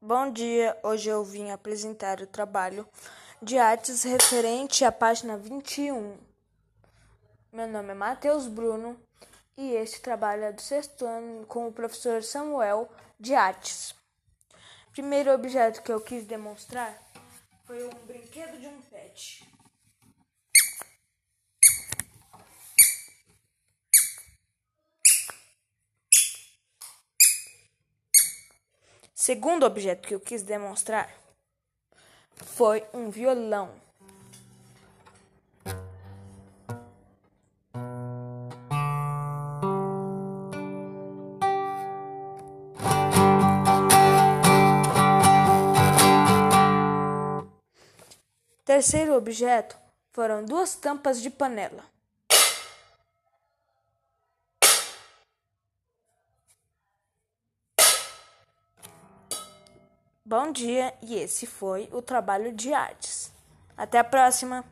Bom dia, hoje eu vim apresentar o trabalho de artes referente à página 21. Meu nome é Matheus Bruno e este trabalho é do sexto ano com o professor Samuel de Artes. Primeiro objeto que eu quis demonstrar foi um brinquedo de um pet. Segundo objeto que eu quis demonstrar foi um violão. Terceiro objeto foram duas tampas de panela. Bom dia, e esse foi o trabalho de artes. Até a próxima!